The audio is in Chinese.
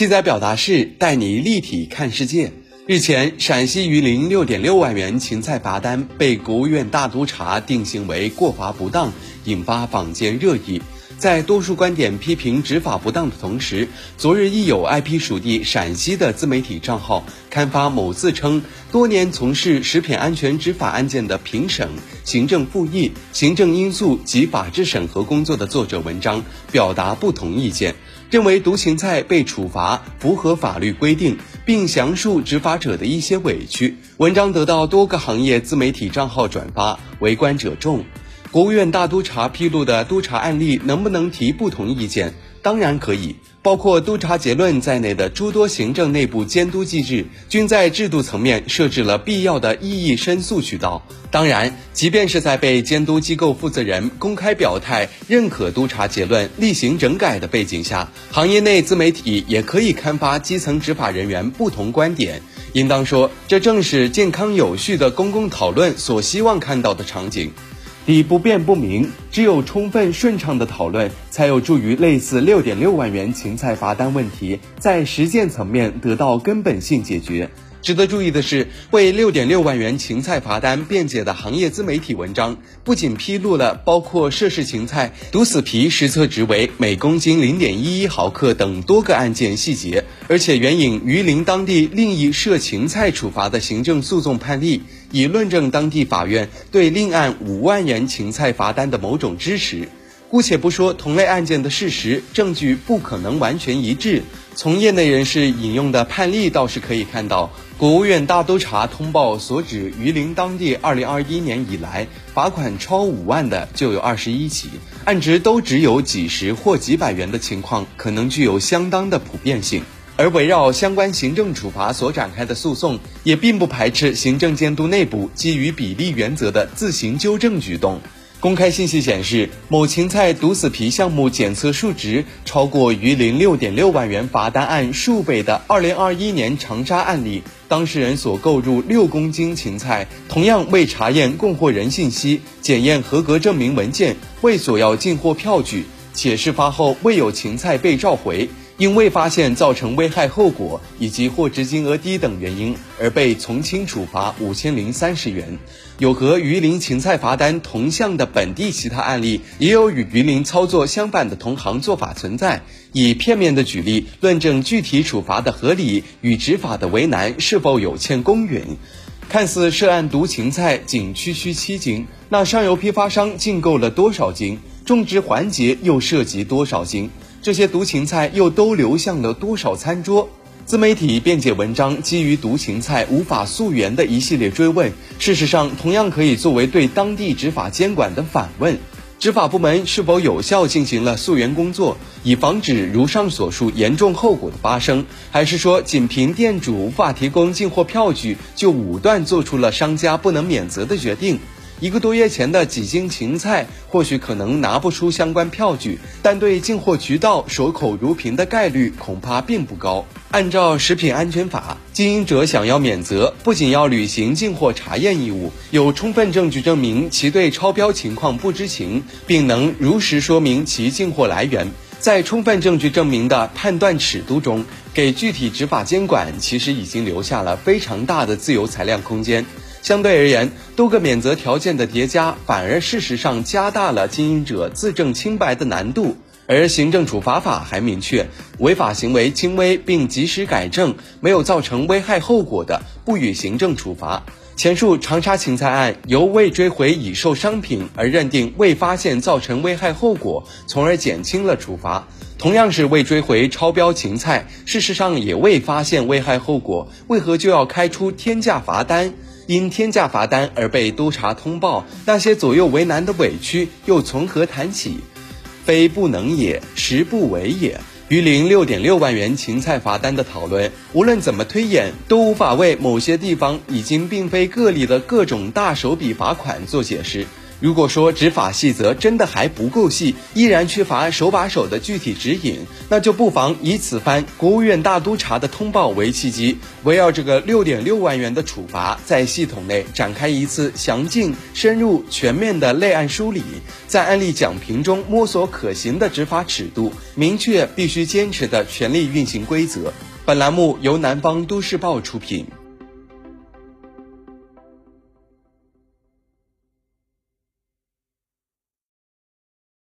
七仔表达式带你立体看世界。日前，陕西榆林六点六万元芹菜罚单被国务院大督查定性为过罚不当，引发坊间热议。在多数观点批评执法不当的同时，昨日亦有 IP 属地陕西的自媒体账号刊发某自称多年从事食品安全执法案件的评审、行政复议、行政因素及法制审核工作的作者文章，表达不同意见，认为毒芹菜被处罚符合法律规定，并详述执法者的一些委屈。文章得到多个行业自媒体账号转发，围观者众。国务院大督查披露的督查案例能不能提不同意见？当然可以。包括督查结论在内的诸多行政内部监督机制，均在制度层面设置了必要的异议申诉渠道。当然，即便是在被监督机构负责人公开表态认可督查结论、例行整改的背景下，行业内自媒体也可以刊发基层执法人员不同观点。应当说，这正是健康有序的公共讨论所希望看到的场景。理不辩不明，只有充分顺畅的讨论，才有助于类似六点六万元芹菜罚单问题在实践层面得到根本性解决。值得注意的是，为六点六万元芹菜罚单辩解的行业自媒体文章，不仅披露了包括涉事芹菜毒死皮实测值为每公斤零点一一毫克等多个案件细节，而且援引榆林当地另一涉芹菜处罚的行政诉讼判例，以论证当地法院对另案五万元芹菜罚单的某种支持。姑且不说同类案件的事实证据不可能完全一致，从业内人士引用的判例倒是可以看到，国务院大督查通报所指榆林当地二零二一年以来罚款超五万的就有二十一起，案值都只有几十或几百元的情况，可能具有相当的普遍性。而围绕相关行政处罚所展开的诉讼，也并不排斥行政监督内部基于比例原则的自行纠正举动。公开信息显示，某芹菜毒死皮项目检测数值超过榆林六点六万元罚单案数倍的二零二一年长沙案例，当事人所购入六公斤芹菜，同样未查验供货人信息、检验合格证明文件，未索要进货票据，且事发后未有芹菜被召回。因未发现造成危害后果以及货值金额低等原因，而被从轻处罚五千零三十元。有和榆林芹菜罚单同向的本地其他案例，也有与榆林操作相反的同行做法存在。以片面的举例论证具体处罚的合理与执法的为难是否有欠公允？看似涉案毒芹菜仅区区七斤，那上游批发商进购了多少斤？种植环节又涉及多少斤？这些毒芹菜又都流向了多少餐桌？自媒体辩解文章基于毒芹菜无法溯源的一系列追问，事实上同样可以作为对当地执法监管的反问：执法部门是否有效进行了溯源工作，以防止如上所述严重后果的发生？还是说仅凭店主无法提供进货票据，就武断做出了商家不能免责的决定？一个多月前的几斤芹菜，或许可能拿不出相关票据，但对进货渠道守口如瓶的概率恐怕并不高。按照食品安全法，经营者想要免责，不仅要履行进货查验义务，有充分证据证明其对超标情况不知情，并能如实说明其进货来源，在充分证据证明的判断尺度中，给具体执法监管其实已经留下了非常大的自由裁量空间。相对而言，多个免责条件的叠加，反而事实上加大了经营者自证清白的难度。而行政处罚法还明确，违法行为轻微并及时改正，没有造成危害后果的，不予行政处罚。前述长沙芹菜案由未追回已售商品而认定未发现造成危害后果，从而减轻了处罚。同样是未追回超标芹菜，事实上也未发现危害后果，为何就要开出天价罚单？因天价罚单而被督查通报，那些左右为难的委屈又从何谈起？非不能也，实不为也。榆林六点六万元芹菜罚单的讨论，无论怎么推演，都无法为某些地方已经并非个例的各种大手笔罚款做解释。如果说执法细则真的还不够细，依然缺乏手把手的具体指引，那就不妨以此番国务院大督查的通报为契机，围绕这个六点六万元的处罚，在系统内展开一次详尽、深入、全面的类案梳理，在案例讲评中摸索可行的执法尺度，明确必须坚持的权力运行规则。本栏目由南方都市报出品。